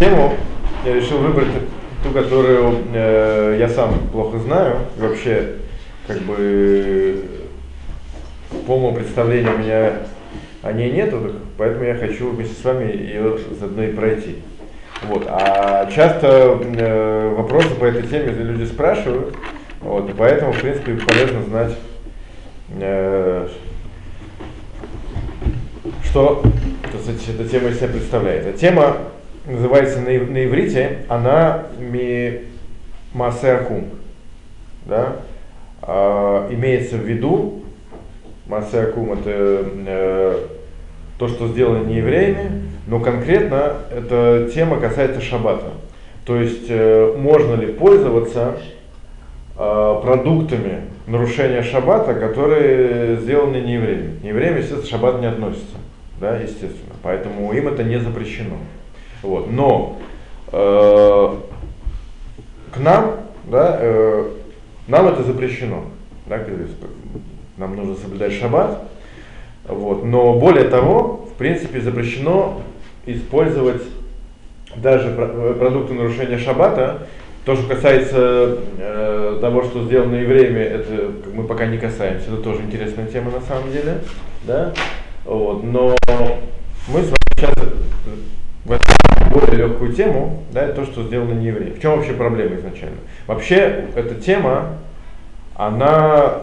тему я решил выбрать ту, которую э, я сам плохо знаю. Вообще, как бы, полного представления у меня о ней нету, поэтому я хочу вместе с вами ее заодно и пройти. Вот. А часто э, вопросы по этой теме люди спрашивают, вот, и поэтому, в принципе, полезно знать, э, что сказать, эта тема из себя представляет. А тема называется на, на иврите, она ми масеакум. Да? А, имеется в виду, масеакум это э, то, что сделано не евреями, но конкретно эта тема касается шаббата. То есть э, можно ли пользоваться э, продуктами нарушения шаббата, которые сделаны не евреями. Не евреями, естественно, шаббат не относится, да, естественно. Поэтому им это не запрещено. Вот. Но э, к нам, да, э, нам это запрещено. Да, нам нужно соблюдать шаббат. Вот. Но более того, в принципе, запрещено использовать даже э, продукты нарушения шаббата. То, что касается э, того, что сделано евреями, это мы пока не касаемся. Это тоже интересная тема на самом деле. Да? Вот. Но мы с вами сейчас в эту более легкую тему, да, то, что сделано не евреи. В чем вообще проблема изначально? Вообще, эта тема, она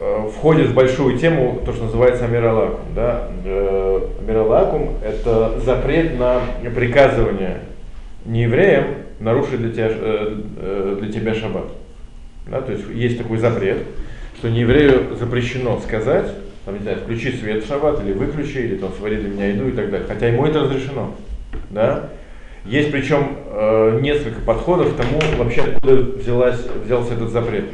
э, входит в большую тему, то, что называется амиралакум. Да? Э, амиралакум – это запрет на приказывание неевреям нарушить для тебя, э, э, для тебя шаббат. Да? То есть есть такой запрет, что нееврею запрещено сказать, там, не знаю, включи свет в шаббат, или выключи, или там свари для меня еду и так далее. Хотя ему это разрешено. Да? Есть причем э, несколько подходов к тому, вообще откуда взялась, взялся этот запрет.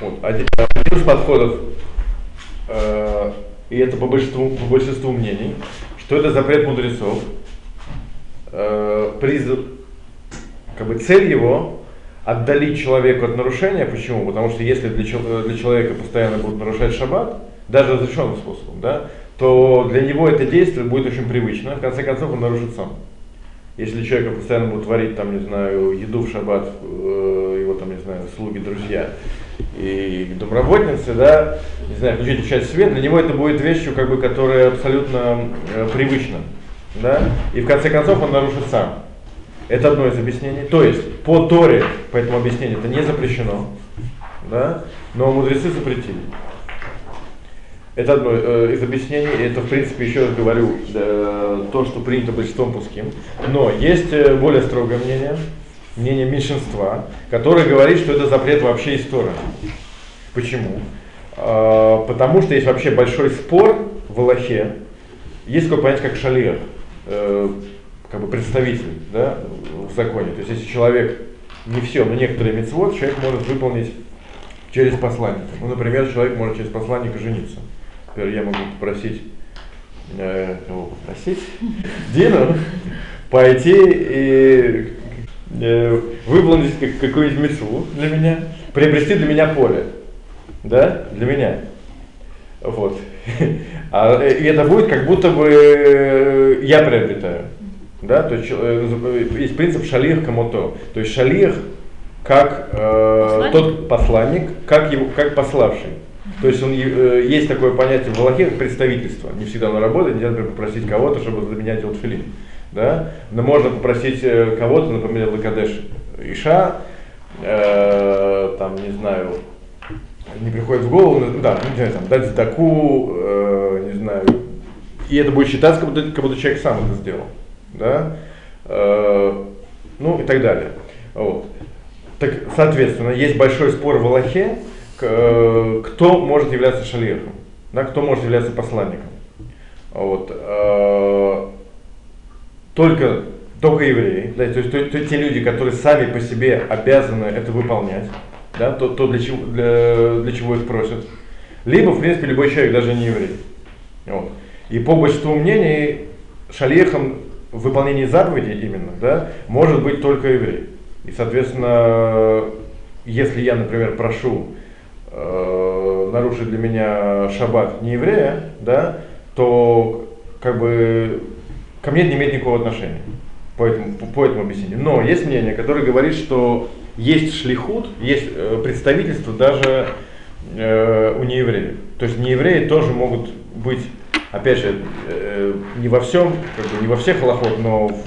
Вот. Один, из подходов, э, и это по большинству, по большинству мнений, что это запрет мудрецов. Э, приз, как бы цель его отдалить человека от нарушения. Почему? Потому что если для, для человека постоянно будут нарушать шаббат, даже разрешенным способом, да, то для него это действие будет очень привычно. В конце концов он нарушит сам. Если человек постоянно будет творить, там, не знаю, еду в шаббат, э, его там, не знаю, слуги, друзья и домработницы, да, не знаю, включить часть свет, для него это будет вещью, как бы, которая абсолютно э, привычна, да, и в конце концов он нарушит сам. Это одно из объяснений. То есть, по Торе, по этому объяснению, это не запрещено, да, но мудрецы запретили. Это одно э, из объяснений, это в принципе, еще раз говорю, то, что принято большинством пуским. Но есть э, более строгое мнение, мнение меньшинства, которое говорит, что это запрет вообще из Тора. Почему? Э, потому что есть вообще большой спор в Аллахе, есть такое понятие, как шалиах, э, как бы представитель да, в законе. То есть если человек, не все, но некоторые мецвод, человек может выполнить через посланника. Ну, например, человек может через посланника жениться. Теперь я могу попросить, э, кого попросить? Дину пойти и э, выполнить как, какую-нибудь мецву для меня, приобрести для меня поле. Да? Для меня. Вот. А, и это будет как будто бы э, я приобретаю. Да? То есть э, есть принцип шалих камото. То есть шалих как э, тот посланник, как, его, как пославший. То есть он, э, есть такое понятие в Аллахе, как представительство. Не всегда оно работает, нельзя, например, попросить кого-то, чтобы за меня делать филин. Да? Но можно попросить э, кого-то, например, Лакадеш Иша, э, там, не знаю, не приходит в голову, ну, да, не знаю, там, дать сдаку, э, не знаю, и это будет считаться, как будто, как будто человек сам это сделал. Да? Э, ну и так далее. Вот. Так, соответственно, есть большой спор в Аллахе, кто может являться шалихом, да, кто может являться посланником. Вот. Э, только, только евреи, да, то есть то, то, те люди, которые сами по себе обязаны это выполнять, да, то, то для, чего, для, для чего их просят. Либо, в принципе, любой человек, даже не еврей. Вот. И по большинству мнений, шалехом в выполнении заповедей именно, да, может быть только еврей. И, соответственно, если я, например, прошу э, нарушит для меня шаббат не еврея, да, то как бы ко мне это не имеет никакого отношения. по этому, по, этому объяснению. Но есть мнение, которое говорит, что есть шлихут, есть э, представительство даже э, у неевреев. То есть неевреи тоже могут быть, опять же, э, не во всем, как бы не во всех аллахот, но в,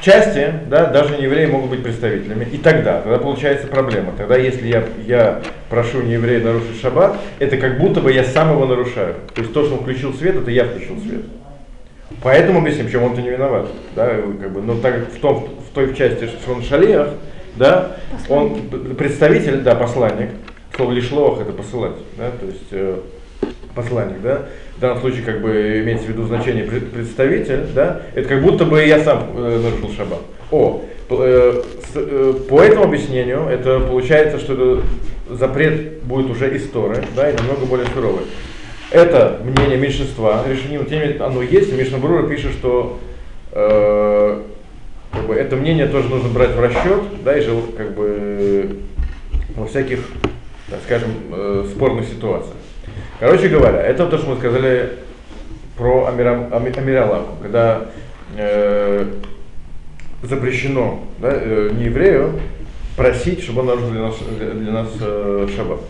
в части, да, даже неевреи могут быть представителями. И тогда, тогда получается проблема. Тогда, если я, я прошу нееврея нарушить шаббат, это как будто бы я сам его нарушаю. То есть то, что он включил свет, это я включил свет. Поэтому объясним, почему он-то не виноват. Да, как бы, но так в, том, в той части, что он шалиях, да, он представитель, да, посланник, слово лишлох это посылать, да, то есть э, посланник, да, в данном случае как бы имеется в виду значение представитель, да, это как будто бы я сам э, нарушил шаббат. О, э, э, по этому объяснению это получается, что запрет будет уже история, да, и намного более суровый. Это мнение меньшинства, решением теми оно есть, и Мишнабрура пишет, что э, как бы, это мнение тоже нужно брать в расчет, да, и жил, как бы во всяких, так скажем, э, спорных ситуациях. Короче говоря, это то, что мы сказали про Амира, Амиралаку, когда э, запрещено да, э, не еврею просить, чтобы он нарушил для нас, для нас э, шаббат.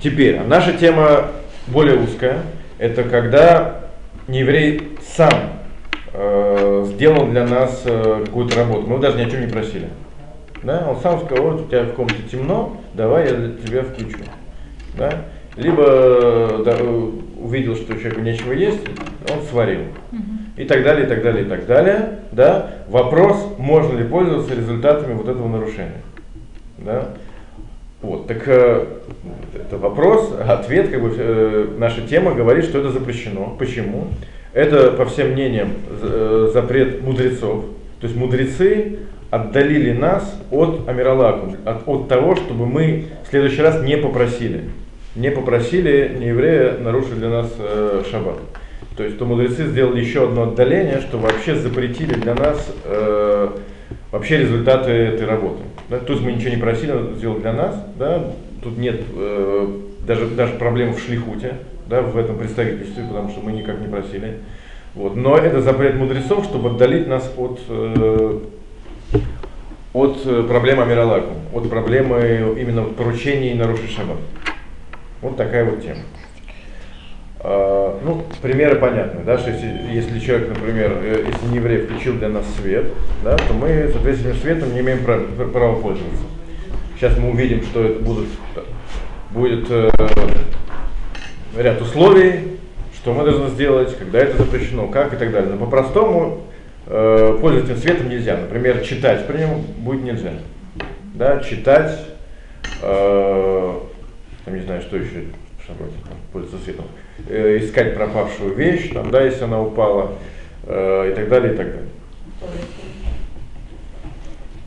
Теперь, наша тема более узкая, это когда не еврей сам э, сделал для нас э, какую-то работу. Мы даже ни о чем не просили. Да? Он сам сказал, вот у тебя в комнате темно, давай я тебя включу. Да? Либо да, увидел, что у человека нечего есть, он сварил. И так далее, и так далее, и так далее. Да? Вопрос, можно ли пользоваться результатами вот этого нарушения. Да? Вот, так э, это вопрос, ответ, как бы э, наша тема говорит, что это запрещено. Почему? Это, по всем мнениям, э, запрет мудрецов. То есть мудрецы отдалили нас от Амиралаку, от, от того, чтобы мы в следующий раз не попросили. Не попросили не еврея нарушить для нас э, шаббат. То есть то мудрецы сделали еще одно отдаление, что вообще запретили для нас э, вообще результаты этой работы. Да? Тут мы ничего не просили, он сделал для нас. Да? Тут нет э, даже, даже проблем в шлихуте да, в этом представительстве, потому что мы никак не просили. Вот. Но это запрет мудрецов, чтобы отдалить нас от, э, от проблемы Амиралаку, от проблемы именно поручений нарушить шаббат. Вот такая вот тема. Uh, ну, примеры понятны, да, что если, если человек, например, э, если не еврей включил для нас свет, да, то мы, соответственно, светом не имеем права, права пользоваться. Сейчас мы увидим, что это будут, будет э, ряд условий, что мы должны сделать, когда это запрещено, как и так далее. Но по-простому э, пользоваться светом нельзя. Например, читать при нем будет нельзя. Да, читать, э, там не знаю, что еще шароте, пользоваться светом, э, искать пропавшую вещь, там, да, если она упала, э, и так далее, и так далее.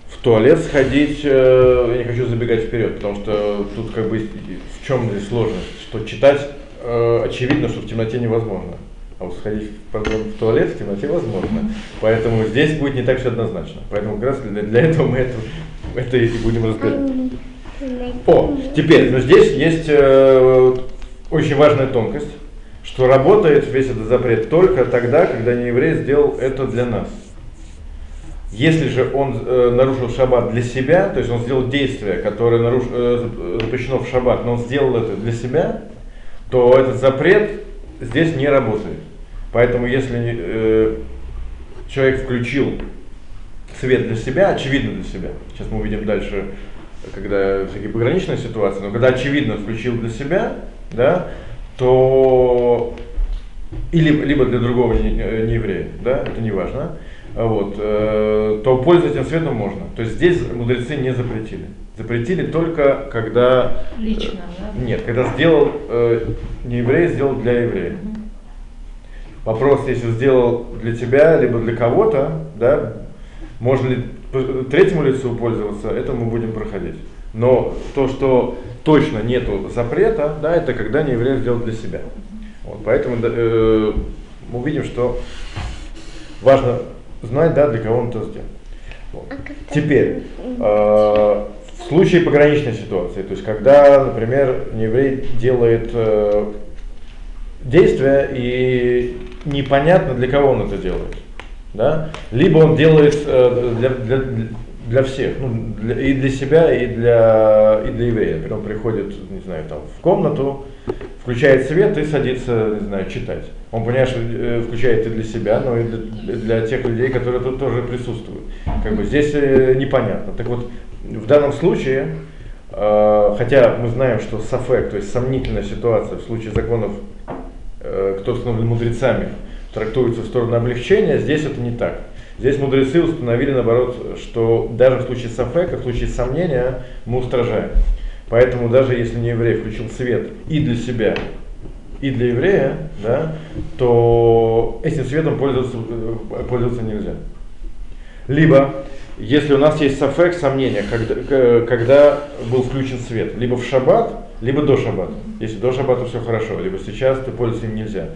В туалет сходить, э, я не хочу забегать вперед, потому что тут как бы в чем здесь сложность, что читать э, очевидно, что в темноте невозможно. А вот сходить в, в туалет в темноте возможно. Поэтому здесь будет не так все однозначно. Поэтому как раз для, для этого мы это, это и будем разбирать. О, теперь, но здесь есть э, очень важная тонкость, что работает весь этот запрет только тогда, когда не еврей сделал это для нас. Если же он э, нарушил шаббат для себя, то есть он сделал действие, которое наруш, э, запрещено в шаббат, но он сделал это для себя, то этот запрет здесь не работает. Поэтому если э, человек включил свет для себя, очевидно для себя, сейчас мы увидим дальше, когда всякие пограничные ситуации, но когда очевидно включил для себя, да, то или либо для другого не, не еврея, да, это не важно, вот, э, то пользоваться этим светом можно. То есть здесь мудрецы не запретили. Запретили только когда... Лично, э, да? Нет, когда сделал, э, не еврей, сделал для еврея. Угу. Вопрос, если сделал для тебя, либо для кого-то, да, можно ли третьему лицу пользоваться, это мы будем проходить. Но то, что точно нету запрета, да, это когда не еврей сделал для себя. Вот, поэтому э, мы увидим, что важно знать, да, для кого он это сделал. Вот. А Теперь, э, в случае пограничной ситуации, то есть когда, например, еврей делает э, действие и непонятно для кого он это делает. Да? либо он делает э, для, для, для всех, ну, для, и для себя, и для, и для еврея. Например, он приходит, не знаю, там, в комнату, включает свет и садится, не знаю, читать. Он, понимает, что э, включает и для себя, но и для, для тех людей, которые тут тоже присутствуют. Как бы здесь э, непонятно. Так вот, в данном случае, хотя мы знаем, что сафек, то есть сомнительная ситуация в случае законов, кто установлен мудрецами, трактуется в сторону облегчения, здесь это не так. Здесь мудрецы установили, наоборот, что даже в случае сафека, в случае сомнения, мы устражаем. Поэтому даже если не еврей включил свет и для себя, и для еврея, да, то этим светом пользоваться, э, пользоваться нельзя. Либо, если у нас есть сафек, сомнение, когда, когда был включен свет, либо в шаббат, либо до шаббата. Если до шаббата все хорошо, либо сейчас, то пользоваться им нельзя.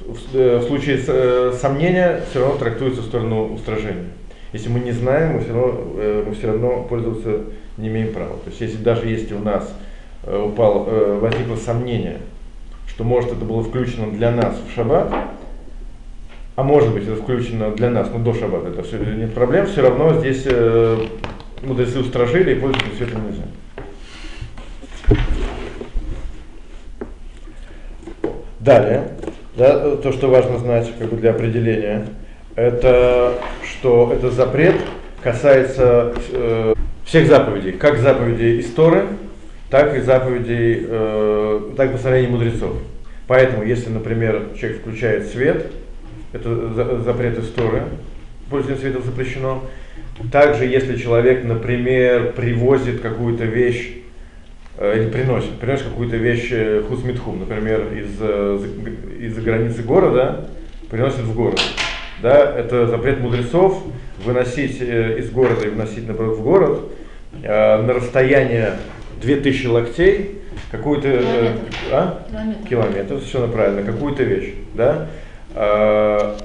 В, э, в случае э, сомнения все равно трактуется в сторону устражения. Если мы не знаем, мы все равно, мы все равно пользоваться не имеем права. То есть если даже если у нас упал, возникло сомнение, что может это было включено для нас в шаббат, а может быть это включено для нас, но до шаббата это все нет проблем, все равно здесь э, мудрецы устражили и пользоваться светом нельзя. Далее, да, то, что важно знать как бы для определения, это что это запрет касается э, всех заповедей, как заповедей истории, так и заповедей, э, так и постановлений мудрецов. Поэтому, если, например, человек включает свет, это запрет истории, пользование светом запрещено. Также, если человек, например, привозит какую-то вещь, или приносит, приносит какую-то вещь э, хусмитхум, например, из, э, из-за границы города, приносит в город. Да, это запрет мудрецов выносить э, из города и вносить, наоборот, в город э, на расстояние 2000 локтей, какую-то э, а? километр. километр, совершенно правильно, какую-то вещь, да, а,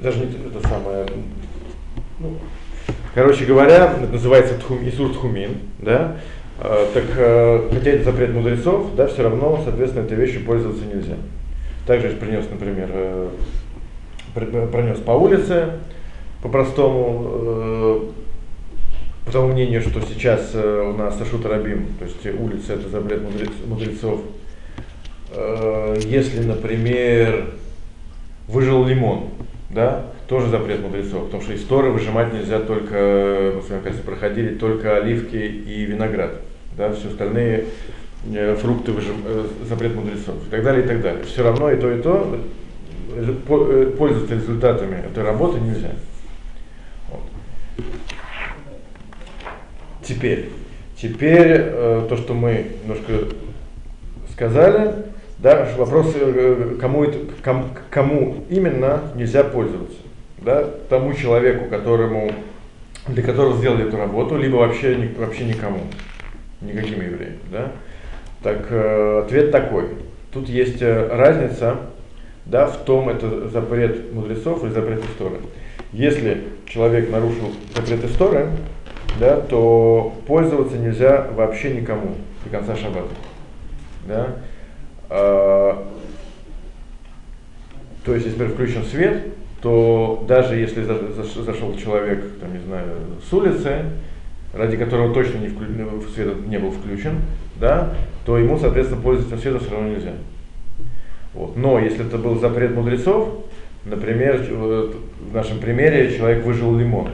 даже не это самое, ну, короче говоря, это называется тхум, Исур Тхумин, да, а, так а, хотя это запрет мудрецов, да, все равно, соответственно, этой вещью пользоваться нельзя. Также принес, например, э, пронес по улице, по-простому, э, по тому мнению, что сейчас э, у нас Ашут Рабим, то есть улица это запрет мудрецов. Э, если, например, выжил лимон, да, тоже запрет мудрецов, потому что из Торы выжимать нельзя только, мы с вами, кажется, проходили только оливки и виноград, да, все остальные э, фрукты выжим, запрет мудрецов и так далее, и так далее. Все равно и то, и то пользоваться результатами этой работы нельзя. Теперь, теперь э, то, что мы немножко сказали, да, вопрос, э, кому, это, кому именно нельзя пользоваться. Да, тому человеку, которому, для которого сделали эту работу, либо вообще, вообще никому, никаким евреям. Да? Так э, ответ такой. Тут есть э, разница да, в том, это запрет мудрецов или запрет истории. Если человек нарушил запрет истории, да, то пользоваться нельзя вообще никому до конца шаббата. Да? А, то есть, если включен свет, то даже если зашел человек, там, не знаю, с улицы, ради которого точно не вклю... Свет не был включен, да, то ему, соответственно, пользоваться светом все равно нельзя. Вот. Но если это был запрет мудрецов, например, в нашем примере человек выжил лимон,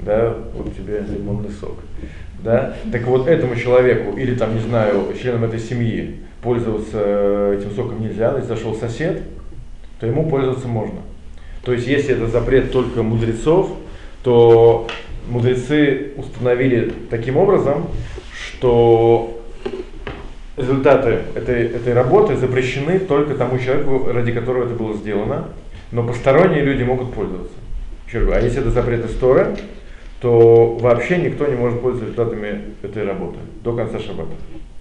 да, вот тебе лимонный сок. Да? Так вот этому человеку, или там, не знаю, членам этой семьи пользоваться э, этим соком нельзя, если зашел сосед, то ему пользоваться можно. То есть, если это запрет только мудрецов, то мудрецы установили таким образом, что результаты этой, этой работы запрещены только тому человеку, ради которого это было сделано, но посторонние люди могут пользоваться. А если это запрет истории, то вообще никто не может пользоваться результатами этой работы до конца шаббата.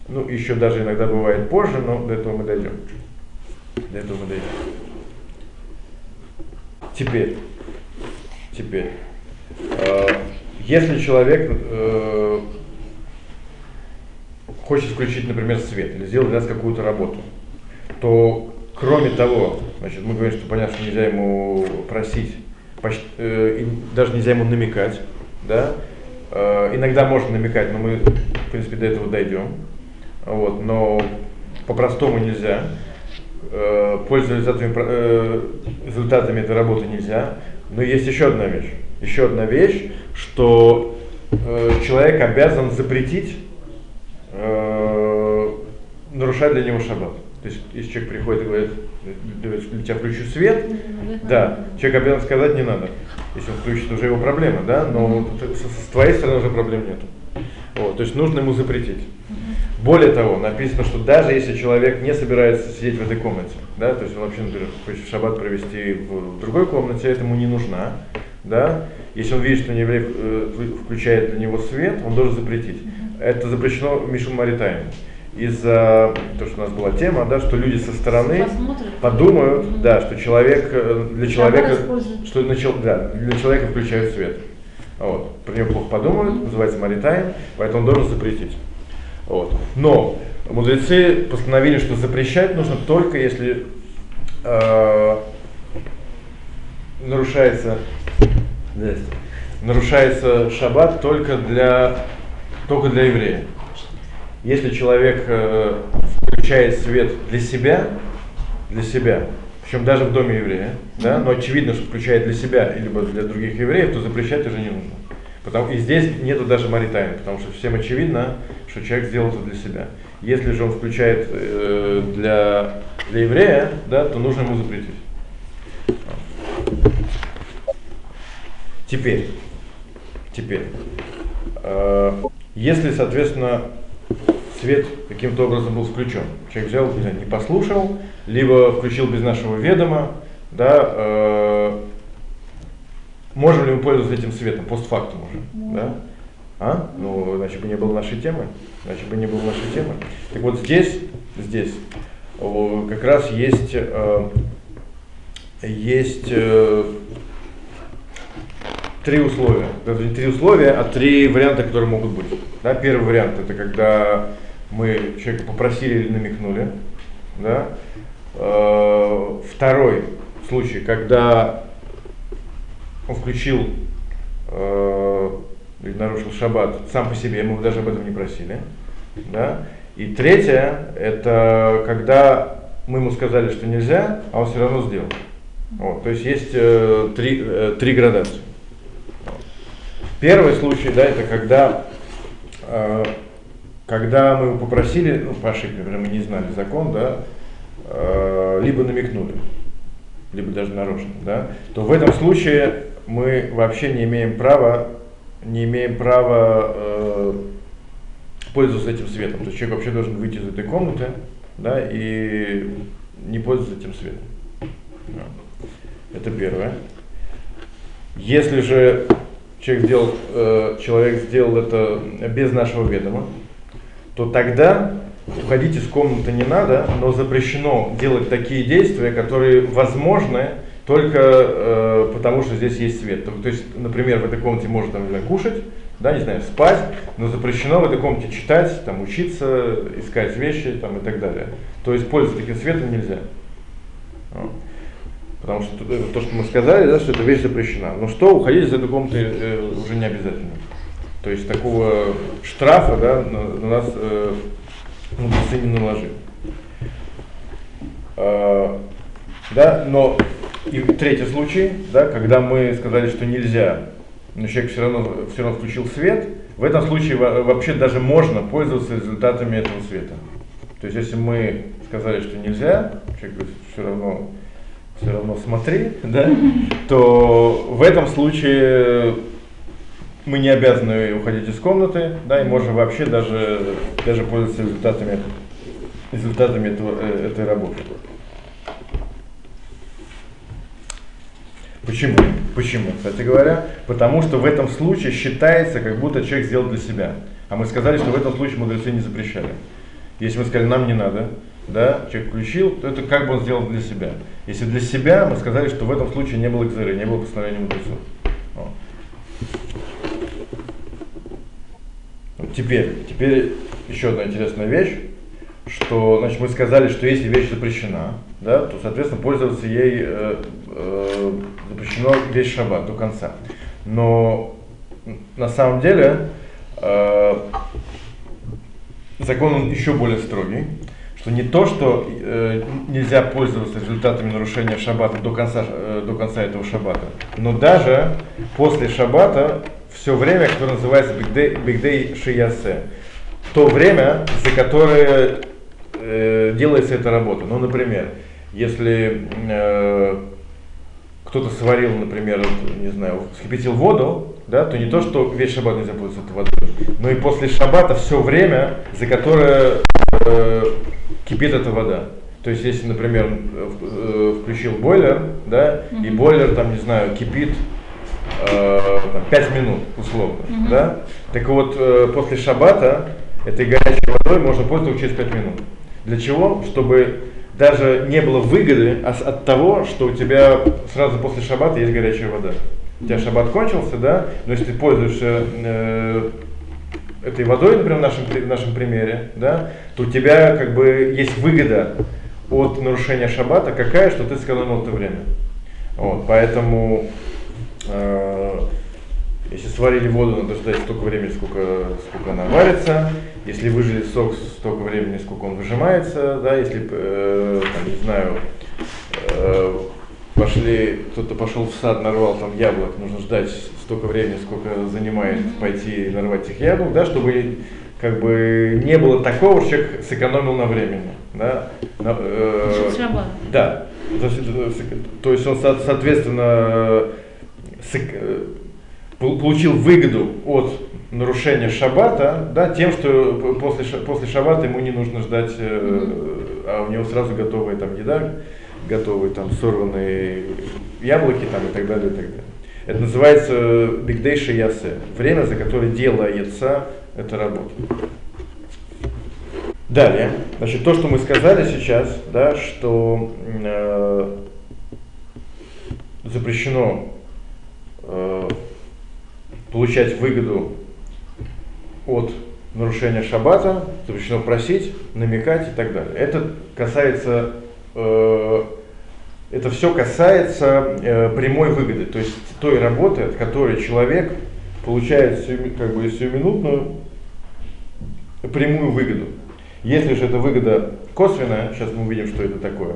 Ну, еще даже иногда бывает позже, но до этого мы дойдем. До этого мы дойдем. Теперь, теперь, э, если человек э, хочет включить, например, свет или сделать для нас какую-то работу, то кроме того, значит, мы говорим, что понятно, что нельзя ему просить почти, э, даже нельзя ему намекать, да, э, иногда можно намекать, но мы, в принципе, до этого дойдем, вот, но по-простому нельзя, пользоваться результатами, э, результатами этой работы нельзя, но есть еще одна вещь, еще одна вещь, что э, человек обязан запретить э, нарушать для него шаббат. То есть, если человек приходит и говорит, тебя включу свет, да, человек обязан сказать не надо. Если он включит, уже его проблема, да, но с, с твоей стороны уже проблем нет. Вот, то есть нужно ему запретить. Более того, написано, что даже если человек не собирается сидеть в этой комнате, да, то есть он вообще, например, хочет шаббат провести в другой комнате, этому не нужна, да, если он видит, что еврей э, включает для него свет, он должен запретить. Это запрещено Мишун Маритайм из-за того, что у нас была тема, да, что люди со стороны Посмотрят. подумают, да, что человек э, для человека, что начал, да, для человека включают свет. Вот. Про него плохо подумают, называется маритайм, поэтому он должен запретить. Вот. Но мудрецы постановили, что запрещать нужно только если э, нарушается, нарушается шаббат только для, только для еврея. Если человек э, включает свет для себя, для себя, причем даже в доме еврея, да, но очевидно, что включает для себя либо для других евреев, то запрещать уже не нужно. Потому, и здесь нету даже маритайна, потому что всем очевидно, что человек сделал это для себя. Если же он включает э, для, для еврея, да, то нужно ему запретить. Теперь, теперь, э, если, соответственно, свет каким-то образом был включен. Человек взял, не, знаю, не послушал, либо включил без нашего ведома, да, э, можем ли мы пользоваться этим светом, постфактум уже, да? А? Ну, значит бы не было нашей темы, значит бы не было нашей темы. Так вот здесь, здесь как раз есть, э, есть э, три условия. Даже не три условия, а три варианта, которые могут быть. Да, первый вариант это когда мы человека попросили или намекнули. Да? Э, второй случай, когда он включил э, или нарушил шаббат сам по себе, мы даже об этом не просили. Да? И третье, это когда мы ему сказали, что нельзя, а он все равно сделал. Вот, то есть есть э, три, э, три градации. Первый случай, да, это когда э, когда мы его попросили, ну, по ошибке, например, мы не знали закон, да, э, либо намекнули, либо даже нарочно, да, то в этом случае мы вообще не имеем права, не имеем права э, пользоваться этим светом. То есть человек вообще должен выйти из этой комнаты, да, и не пользоваться этим светом. Это первое. Если же человек сделал, э, человек сделал это без нашего ведома, то тогда уходить из комнаты не надо, но запрещено делать такие действия, которые возможны только э, потому, что здесь есть свет. То, есть, например, в этой комнате можно знаю, кушать, да, не знаю, спать, но запрещено в этой комнате читать, там, учиться, искать вещи там, и так далее. То есть пользоваться таким светом нельзя. Потому что то, что мы сказали, да, что эта вещь запрещена. Но что, уходить из этой комнаты э, уже не обязательно. То есть такого штрафа да, на, на нас э, мудрецы не наложили. Э, да, но и третий случай, да, когда мы сказали, что нельзя, но человек все равно, все равно включил свет, в этом случае вообще даже можно пользоваться результатами этого света. То есть если мы сказали, что нельзя, человек говорит, все равно, все равно смотри, да, то в этом случае мы не обязаны уходить из комнаты, да, и можем вообще даже, даже пользоваться результатами, результатами этого, э, этой работы. Почему? Почему, кстати говоря? Потому что в этом случае считается, как будто человек сделал для себя. А мы сказали, что в этом случае мудрецы не запрещали. Если мы сказали, нам не надо, да, человек включил, то это как бы он сделал для себя. Если для себя, мы сказали, что в этом случае не было экзеры, не было постановления мудрецов. Теперь, теперь еще одна интересная вещь, что значит, мы сказали, что если вещь запрещена, да, то, соответственно, пользоваться ей э, э, запрещено весь шаббат до конца. Но на самом деле э, закон он еще более строгий, что не то, что э, нельзя пользоваться результатами нарушения шаббата до конца, э, до конца этого шаббата, но даже после шаббата все время, которое называется Бигдей Шиясе, то время, за которое э, делается эта работа. Ну, например, если э, кто-то сварил, например, не знаю, вскипятил воду, да, то не то, что весь шаббат нельзя пользоваться этой водой, но и после шаббата все время, за которое э, кипит эта вода. То есть, если, например, э, включил бойлер, да, mm-hmm. и бойлер, там, не знаю, кипит э, там, 5 минут, условно, mm-hmm. да, так вот, э, после шаббата этой горячей водой можно пользоваться через 5 минут. Для чего? Чтобы даже не было выгоды от того, что у тебя сразу после шаббата есть горячая вода. У тебя шаббат кончился, да, но если ты пользуешься э, этой водой, например, в нашем, в нашем примере, да, то у тебя как бы есть выгода от нарушения шаббата какая, что ты сэкономил это время. Вот, поэтому э, если сварили воду, надо ждать столько времени, сколько, сколько она варится. Если выжили сок, столько времени, сколько он выжимается. Да, если, э, там, не знаю, э, пошли, кто-то пошел в сад, нарвал там яблок, нужно ждать столько времени, сколько занимает пойти нарвать этих яблок, да, чтобы как бы не было такого, что человек сэкономил на времени. Да, на, э, да. То есть он, соответственно, получил выгоду от нарушения шаббата, да, тем, что после, после шаббата ему не нужно ждать, э, а у него сразу готовая там еда, готовые там сорванные яблоки там и так далее, и так далее. Это называется бигдейша ясе, время, за которое делается эта работа. Далее, значит, то, что мы сказали сейчас, да, что э, запрещено э, получать выгоду от нарушения шаббата, запрещено просить, намекать и так далее. Это касается, э, это все касается э, прямой выгоды, то есть той работы, от которой человек получает как бы сиюминутную прямую выгоду. Если же эта выгода косвенная, сейчас мы увидим, что это такое,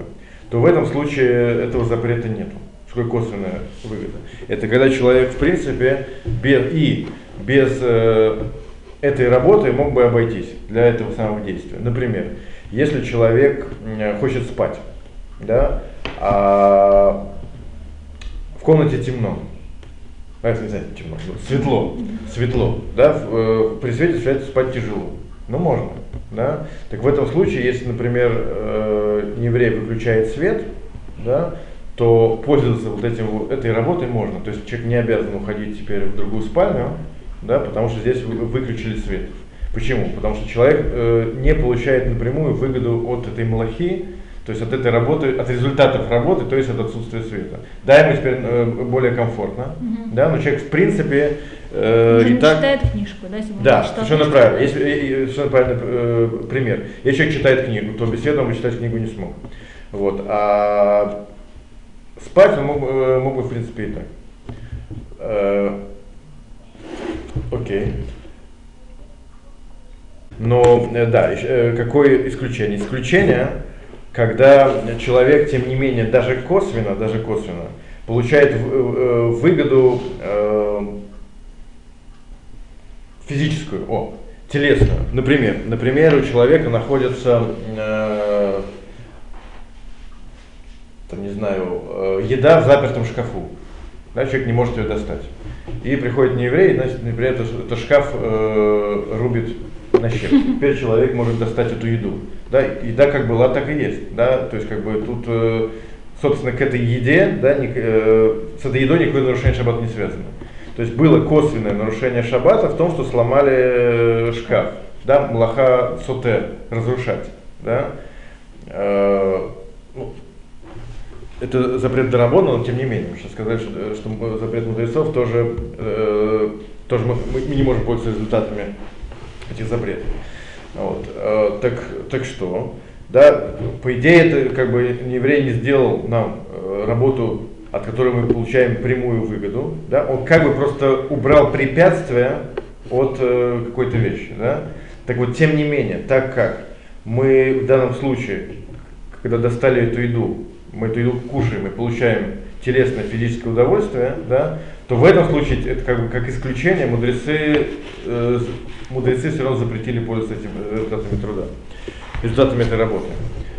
то в этом случае этого запрета нету. Что косвенная выгода? Это когда человек, в принципе, без, и без э, этой работы мог бы обойтись для этого самого действия. Например, если человек хочет спать, да, а в комнате темно, а, не знаю, темно, ну, светло, светло, да, в, э, при свете спать тяжело. Ну, можно, да. Так в этом случае, если, например, э, еврей выключает свет, да, то пользоваться вот этим, этой работой можно. То есть человек не обязан уходить теперь в другую спальню, да, потому что здесь выключили свет. Почему? Потому что человек э, не получает напрямую выгоду от этой малахи, то есть от этой работы, от результатов работы, то есть от отсутствия света. Да, ему теперь э, более комфортно, угу. да, но человек в принципе э, и так... читает книжку, да? Если да, совершенно правильно. Есть, совершенно правильный э, пример. Если человек читает книгу, то без света он бы читать книгу не смог. Вот. А Спать он мог, э, мог бы, в принципе, и так. Э, окей. Но, э, да, какое исключение? Исключение, когда человек, тем не менее, даже косвенно, даже косвенно, получает выгоду физическую, о, телесную. Например, например, у человека находится там, не знаю, э, еда в запертом шкафу. Да, человек не может ее достать. И приходит не еврей, значит, например, это, это шкаф э, рубит на щепки. Теперь человек может достать эту еду. Да, еда как была, так и есть. Да, то есть, как бы тут, э, собственно, к этой еде, да, ни, э, с этой едой никакое нарушение шаббата не связано. То есть было косвенное нарушение шаббата в том, что сломали э, шкаф. Да, млаха соте, разрушать. Да. Э, ну, это запрет Дарабона, но тем не менее, что сказать, что, что запрет мудрецов тоже, э, тоже мы, мы не можем пользоваться результатами этих запретов. Вот. Э, так, так что, да, по идее, это как бы еврей не сделал нам э, работу от которой мы получаем прямую выгоду, да, он как бы просто убрал препятствия от э, какой-то вещи. Да? Так вот, тем не менее, так как мы в данном случае, когда достали эту еду, мы эту еду кушаем и получаем телесное физическое удовольствие, да, то в этом случае это как бы как исключение мудрецы, э, мудрецы все равно запретили пользоваться этим результатами труда, результатами этой работы.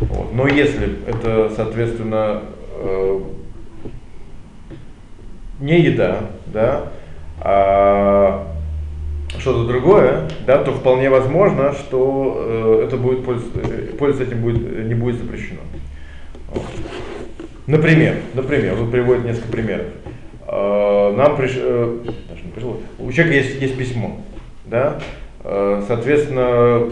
Вот. Но если это, соответственно, э, не еда, да, а что-то другое, да, то вполне возможно, что э, это будет пользоваться, э, пользоваться этим будет, не будет запрещено. Например, например, вот приводит несколько примеров. Э, нам приш, э, даже не пришло, у человека есть, есть письмо, да, э, соответственно,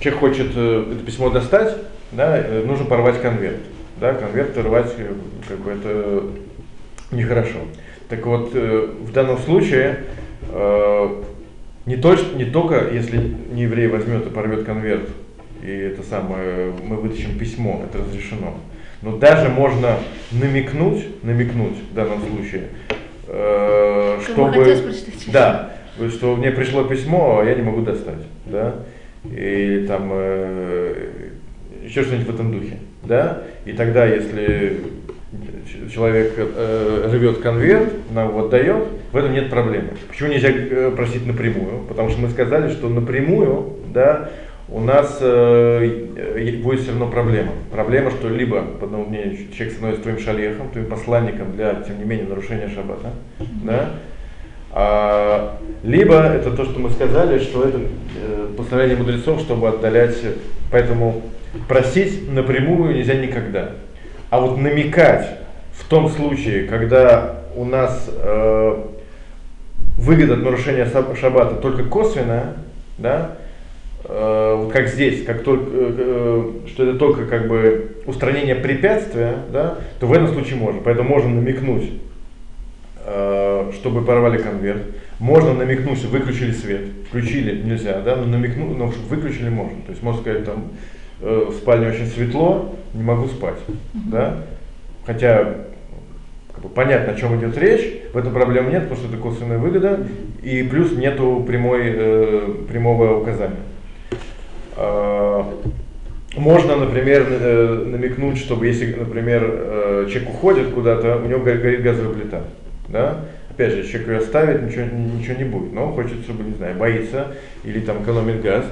человек хочет это письмо достать, да, нужно порвать конверт, да, конверт рвать, как бы это нехорошо. Так вот, в данном случае не, то, не только если не еврей возьмет и порвет конверт, и это самое, мы вытащим письмо, это разрешено. Но даже можно намекнуть, намекнуть в данном случае, э, чтобы, да, что мне пришло письмо, а я не могу достать, да, или там э, еще что-нибудь в этом духе, да, и тогда, если человек э, рвет конверт, нам его отдает, в этом нет проблемы. Почему нельзя э, просить напрямую? Потому что мы сказали, что напрямую, да, у нас э, э будет все равно проблема. Проблема, что либо, по одному мнению, человек становится твоим шалехом, твоим посланником для, тем не менее, нарушения шаббата, да, а, либо это то, что мы сказали, что это э, постановление мудрецов, чтобы отдалять, поэтому просить напрямую нельзя никогда. А вот намекать в том случае, когда у нас э, выгода от нарушения шаббата только косвенная, да, э, как здесь, как только, э, что это только как бы устранение препятствия, да, то в этом случае можно. Поэтому можно намекнуть, э, чтобы порвали конверт. Можно намекнуть, что выключили свет. Включили нельзя, да, но намекнуть, но выключили можно. То есть можно сказать там, э, в спальне очень светло, не могу спать. Да? Хотя как бы, понятно, о чем идет речь, в этом проблем нет, потому что это косвенная выгода, и плюс нету прямой, э, прямого указания. Э, можно, например, э, намекнуть, чтобы если, например, э, человек уходит куда-то, у него горит, газовая плита. Да? Опять же, человек ее оставит, ничего, ничего не будет. Но он хочет, чтобы, не знаю, боится или там экономит газ.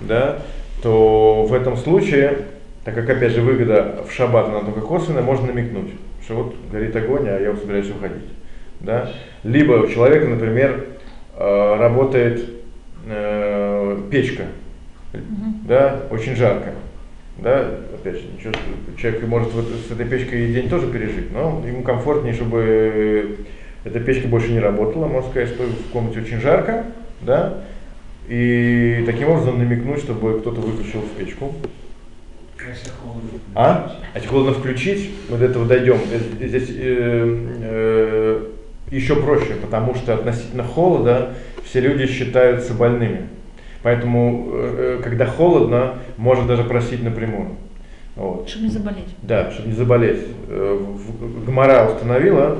Да? то в этом случае, так как опять же выгода в шаббат она только косвенная, можно намекнуть, что вот горит огонь, а я собираюсь уходить. Да? Либо у человека, например, работает печка, да, очень жарко. Да, опять же, ничего, человек может вот с этой печкой день тоже пережить, но ему комфортнее, чтобы эта печка больше не работала, можно сказать, что в комнате очень жарко, да, и таким образом намекнуть, чтобы кто-то выключил печку. А? А если холодно включить, мы до этого дойдем. Э, здесь э, э, еще проще, потому что относительно холода все люди считаются больными. Поэтому, э, э когда холодно, можно даже просить напрямую. Вот. Чтобы не заболеть. Да, чтобы не заболеть. Э, Гмара установила,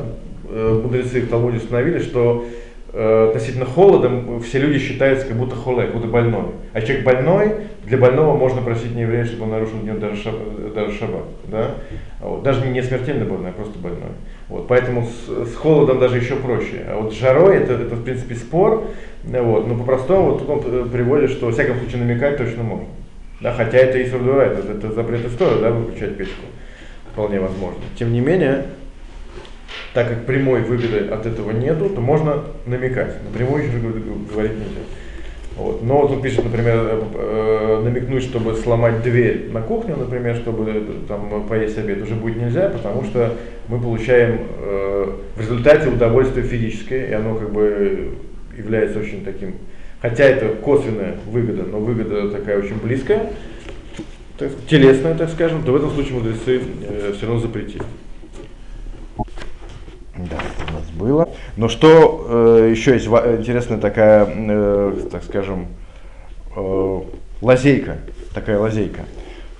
мудрецы в Талмуде установили, что относительно холодом все люди считаются как будто холой, как будто больной. А человек больной, для больного можно просить не еврея, чтобы он нарушил днем даже, шаб, даже шаббат. Да? Вот. Даже не смертельно больной, а просто больной. Вот. Поэтому с, с холодом даже еще проще. А вот с жарой это, это в принципе спор. Вот. Но по-простому вот тут он э, приводит, что во всяком случае намекать точно можно. Да? Хотя это и сурдура, это, это запрет истории, да, выключать печку. Вполне возможно. Тем не менее, так как прямой выгоды от этого нету, то можно намекать. Напрямую еще говорить нельзя. Вот. Но вот он пишет, например, э, э, намекнуть, чтобы сломать дверь на кухню, например, чтобы э, там поесть обед, уже будет нельзя, потому что мы получаем в результате удовольствие физическое, и оно как бы является очень таким, хотя это косвенная выгода, но выгода такая очень близкая, телесная, так скажем, то в этом случае мудрецы все равно запретили. Да, у нас было. Но что э, еще есть интересная такая, э, так скажем, э, лазейка, такая лазейка,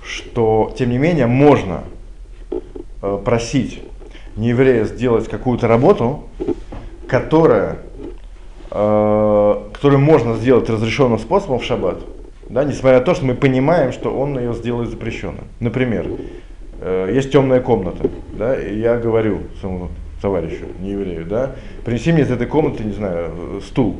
что тем не менее можно э, просить нееврея сделать какую-то работу, которая, э, которую можно сделать разрешенным способом в шаббат, да, несмотря на то, что мы понимаем, что он ее сделает запрещенным. Например, э, есть темная комната, да, и я говорю своему товарищу, не еврею, да, принеси мне из этой комнаты, не знаю, стул.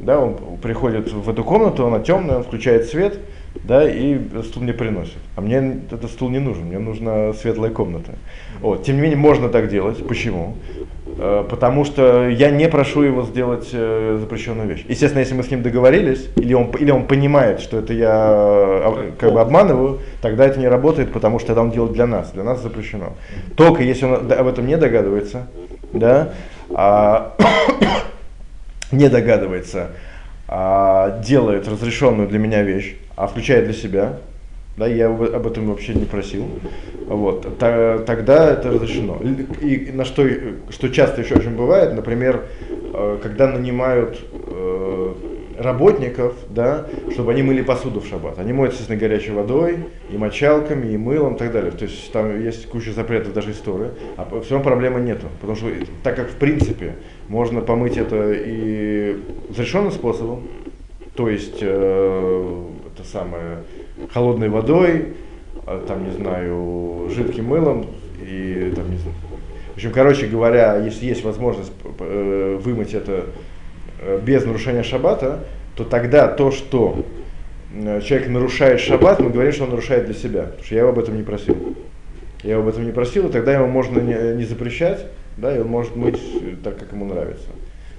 Да, он приходит в эту комнату, она темная, он включает свет, да, и стул мне приносит. А мне этот стул не нужен, мне нужна светлая комната. Вот. Тем не менее, можно так делать. Почему? Э, потому что я не прошу его сделать э, запрещенную вещь. Естественно, если мы с ним договорились, или он, или он понимает, что это я а, как бы обманываю, тогда это не работает, потому что тогда он делает для нас, для нас запрещено. Только если он об этом не догадывается, да, а, не догадывается, а, делает разрешенную для меня вещь, а включает для себя, да, я об этом вообще не просил, вот, тогда это разрешено. И на что, что часто еще очень бывает, например, э, когда нанимают э, работников, да, чтобы они мыли посуду в шаббат. Они моют, естественно, горячей водой, и мочалками, и мылом, и так далее. То есть там есть куча запретов даже истории, а все равно проблемы нету. Потому что так как в принципе можно помыть это и разрешенным способом, то есть э, это самое холодной водой, а, там, не знаю, жидким мылом и там, не знаю. В общем, короче говоря, если есть возможность э, вымыть это э, без нарушения шаббата, то тогда то, что э, человек нарушает шаббат, мы говорим, что он нарушает для себя, потому что я его об этом не просил. Я его об этом не просил, и тогда ему можно не, не запрещать, да, и он может мыть так, как ему нравится.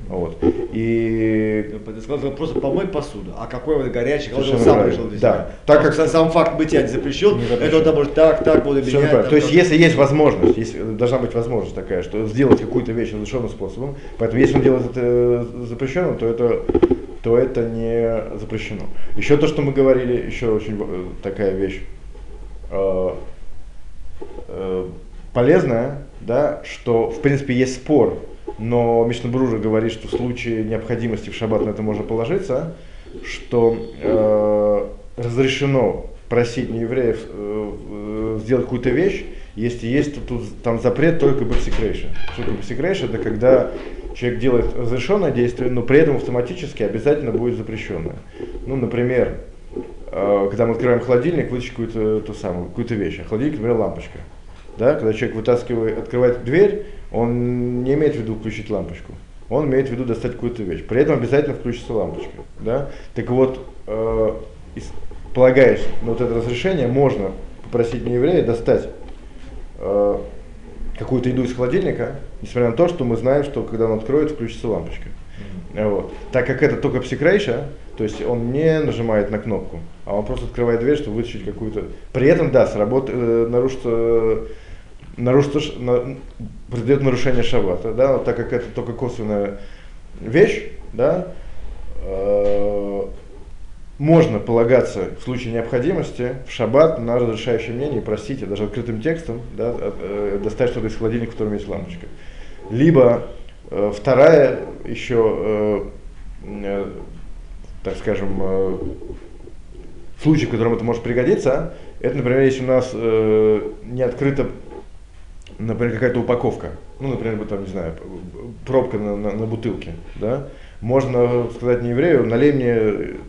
Вот. И... Ты сказал просто помой посуду, а какой вот горячий, когда он сам решил для да. Так как сам факт бытия не запрещен, не это он может так, так, буду менять. Там, То есть так. если есть возможность, если, должна быть возможность такая, что сделать какую-то вещь разрешенным способом, поэтому если он делает это запрещенным, то это, то это не запрещено. Еще то, что мы говорили, еще очень э, такая вещь э, э, полезная, да, что в принципе есть спор но Мишнабрура говорит, что в случае необходимости в шаббат на это можно положиться, что э, разрешено просить неевреев э, э, сделать какую-то вещь, если есть тут, тут там запрет только бексикрейша. Что такое бексикрейша? Это когда человек делает разрешенное действие, но при этом автоматически обязательно будет запрещенное. Ну, например, э, когда мы открываем холодильник, вытащить какую-то ту самую, какую-то вещь. А холодильник, например, лампочка. Да? Когда человек вытаскивает, открывает дверь, он не имеет в виду включить лампочку. Он имеет в виду достать какую-то вещь. При этом обязательно включится лампочка. Да? Так вот, э, полагаясь на вот это разрешение, можно попросить нееврея достать э, какую-то еду из холодильника, несмотря на то, что мы знаем, что когда он откроет, включится лампочка. Mm-hmm. Вот. Так как это только псикрейша, то есть он не нажимает на кнопку, а он просто открывает дверь, чтобы вытащить какую-то... При этом, да, сработает, э, нарушится нарушит, на, произойдет нарушение шаббата, да, так как это только косвенная вещь, да, э, можно полагаться в случае необходимости в шаббат на разрешающее мнение и просить, даже открытым текстом, да, э, достать что-то из холодильника, в котором есть лампочка. Либо э, вторая еще, э, э, так скажем, э, случай, в котором это может пригодиться, это, например, если у нас э, не открыто например, какая-то упаковка, ну, например, там, не знаю, пробка на, на, на бутылке, да, можно сказать не еврею, налей мне,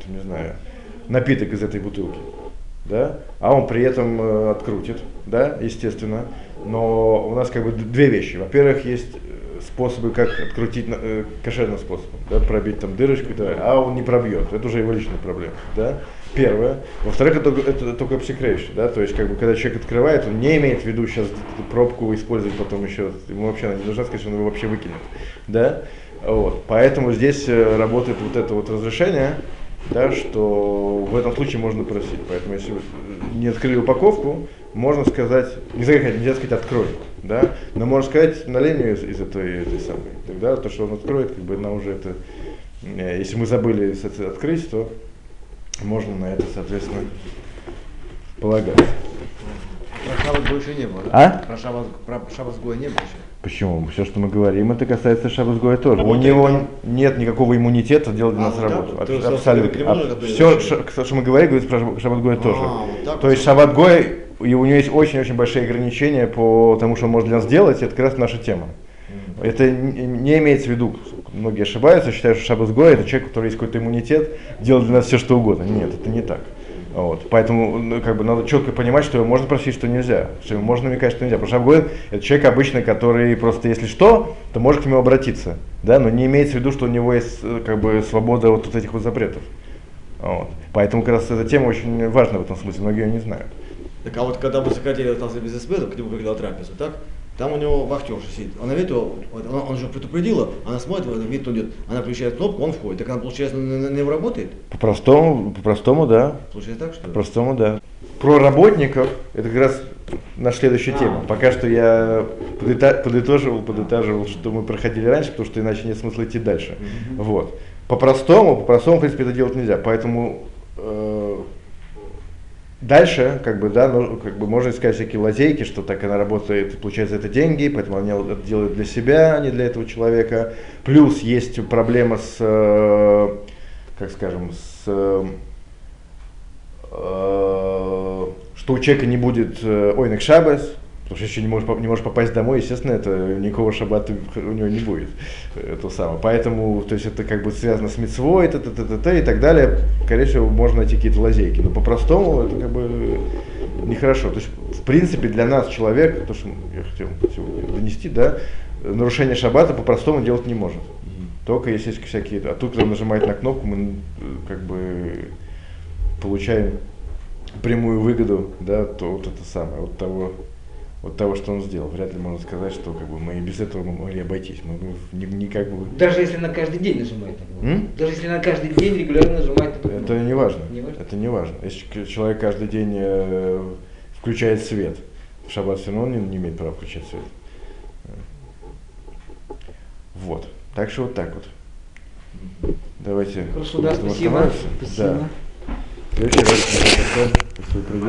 не знаю, напиток из этой бутылки, да, а он при этом э, открутит, да, естественно, но у нас как бы две вещи. Во-первых, есть способы, как открутить э, кошерным способом, да, пробить там дырочку далее, а он не пробьет, это уже его личная проблема, да. Первое. Во-вторых, это, это только псикрейш, да, то есть, как бы, когда человек открывает, он не имеет в виду сейчас пробку использовать потом еще, ему вообще она не нужна, сказать, он его вообще выкинет, да, вот, поэтому здесь э, работает вот это вот разрешение, да, что в этом случае можно просить, поэтому если не открыли упаковку, можно сказать, нельзя нельзя сказать открой, да, но можно сказать налей мне из, из этой, этой самой, тогда то, что он откроет, как бы, она уже это, э, если мы забыли открыть, то можно на это, соответственно, полагаться. Про Шаббат больше не было, да? А? Про Шаббат, про Шаббат не было еще. Почему? Все, что мы говорим, это касается Шаббат тоже. У него нет никакого иммунитета делать для а, нас вот работу. Аб- абсолютно. А, все, что, мы говорим, говорит про Шаббат тоже. А, вот То есть Шаббат и у него есть очень-очень большие ограничения по тому, что он может для нас сделать, это как раз наша тема. Это не имеется в виду, многие ошибаются, считают, что Шабас Гой это человек, у которого есть какой-то иммунитет, делает для нас все, что угодно. Нет, это не так. Вот. Поэтому ну, как бы, надо четко понимать, что его можно просить, что нельзя. Что ему можно намекать, что нельзя. Потому что Шабгоин это человек обычно, который просто, если что, то может к нему обратиться. Да? Но не имеется в виду, что у него есть э, как бы, свобода вот от этих вот запретов. Вот. Поэтому как раз эта тема очень важна в этом смысле, многие ее не знают. Так а вот когда мы заходили там за бизнесменом, к нему когда трапезу, так? Там у него вахтерша сидит. Она видит его, он, он же предупредила, она смотрит, она видит, он идет, она включает кнопку, он входит. Так она, получается, на, на него работает? По-простому, по-простому, да. Получается так, что? По-простому, да. Про работников, это как раз наша следующая А. тема. Пока что я подыта- подытоживал, подытаживал, что мы проходили раньше, потому что иначе нет смысла идти дальше. Вот. По-простому, по-простому, в принципе, это делать нельзя. Поэтому э, дальше, как бы, да, ну, как бы можно искать всякие лазейки, что так она работает, получает за это деньги, поэтому они это делают для себя, а не для этого человека. Плюс есть проблема с, э, как скажем, с э, э, что у человека не будет ойнек шабас, потому что еще не можешь, не можешь попасть домой, естественно, это никакого шаббата у него не будет. Это самое. Поэтому, то есть это как бы связано с мецвой, т -т -т -т -т, и так далее. Скорее всего, можно найти какие-то лазейки. Но по-простому это как бы нехорошо. То есть, в принципе, для нас человек, то, что я хотел сегодня донести, да, нарушение шаббата по-простому делать не может. Только если есть всякие... А тут, когда он нажимает на кнопку, мы м, как бы получаем прямую выгоду, да, то вот это самое, от того, от того, что он сделал. Вряд ли можно сказать, что как бы мы и без этого могли обойтись. Мы не, не как бы... Даже если на каждый день нажимает на кнопку. М? Даже если на каждый день регулярно нажимает на кнопку. Это не важно. Не важно? Это не важно. Если человек каждый день э, включает свет, в шаббат все равно он не, не имеет права включать свет. Вот. Так что вот так вот. Давайте. Хорошо, да, спасибо. Спасибо. Да. Следующий раз, если.